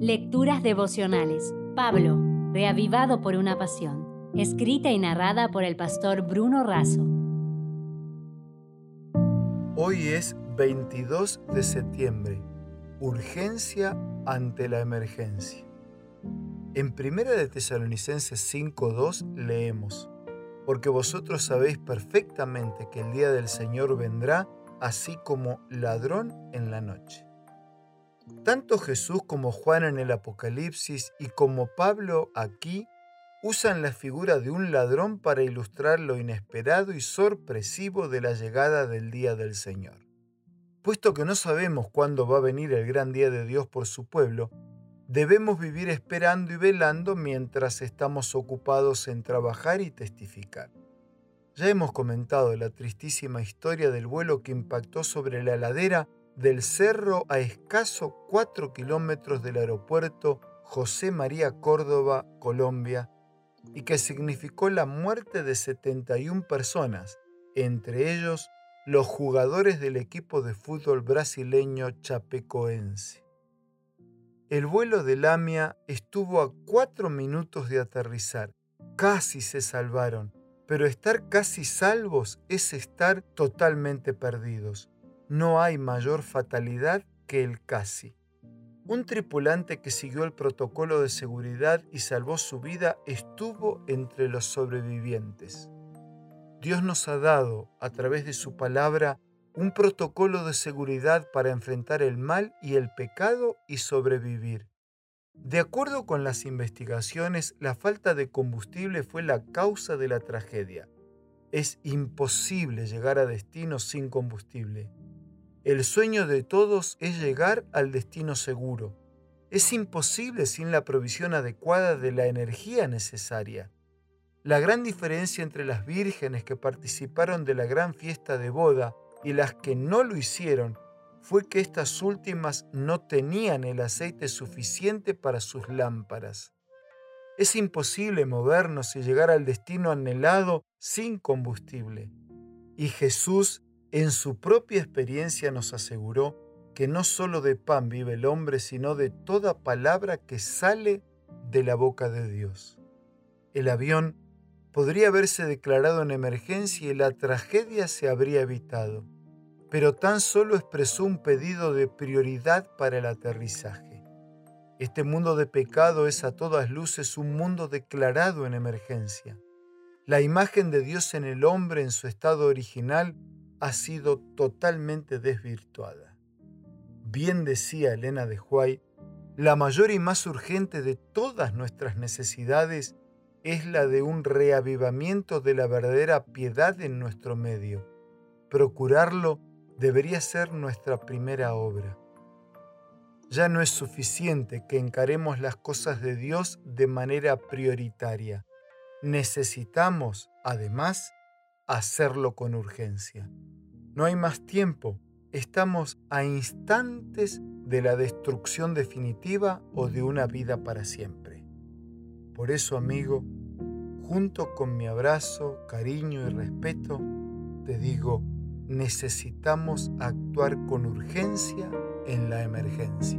Lecturas devocionales. Pablo, reavivado por una pasión. Escrita y narrada por el pastor Bruno Razo. Hoy es 22 de septiembre. Urgencia ante la emergencia. En 1 de Tesalonicenses 5:2 leemos: Porque vosotros sabéis perfectamente que el día del Señor vendrá así como ladrón en la noche. Tanto Jesús como Juan en el Apocalipsis y como Pablo aquí usan la figura de un ladrón para ilustrar lo inesperado y sorpresivo de la llegada del día del Señor. Puesto que no sabemos cuándo va a venir el gran día de Dios por su pueblo, debemos vivir esperando y velando mientras estamos ocupados en trabajar y testificar. Ya hemos comentado la tristísima historia del vuelo que impactó sobre la ladera del cerro a escaso 4 kilómetros del aeropuerto José María Córdoba, Colombia, y que significó la muerte de 71 personas, entre ellos los jugadores del equipo de fútbol brasileño Chapecoense. El vuelo de Lamia estuvo a cuatro minutos de aterrizar. Casi se salvaron, pero estar casi salvos es estar totalmente perdidos no hay mayor fatalidad que el casi. Un tripulante que siguió el protocolo de seguridad y salvó su vida estuvo entre los sobrevivientes. Dios nos ha dado, a través de su palabra, un protocolo de seguridad para enfrentar el mal y el pecado y sobrevivir. De acuerdo con las investigaciones, la falta de combustible fue la causa de la tragedia. Es imposible llegar a destino sin combustible. El sueño de todos es llegar al destino seguro. Es imposible sin la provisión adecuada de la energía necesaria. La gran diferencia entre las vírgenes que participaron de la gran fiesta de boda y las que no lo hicieron fue que estas últimas no tenían el aceite suficiente para sus lámparas. Es imposible movernos y llegar al destino anhelado sin combustible. Y Jesús en su propia experiencia nos aseguró que no solo de pan vive el hombre, sino de toda palabra que sale de la boca de Dios. El avión podría haberse declarado en emergencia y la tragedia se habría evitado, pero tan solo expresó un pedido de prioridad para el aterrizaje. Este mundo de pecado es a todas luces un mundo declarado en emergencia. La imagen de Dios en el hombre en su estado original ha sido totalmente desvirtuada. Bien decía Elena de Huay, la mayor y más urgente de todas nuestras necesidades es la de un reavivamiento de la verdadera piedad en nuestro medio. Procurarlo debería ser nuestra primera obra. Ya no es suficiente que encaremos las cosas de Dios de manera prioritaria. Necesitamos, además, hacerlo con urgencia. No hay más tiempo. Estamos a instantes de la destrucción definitiva o de una vida para siempre. Por eso, amigo, junto con mi abrazo, cariño y respeto, te digo, necesitamos actuar con urgencia en la emergencia.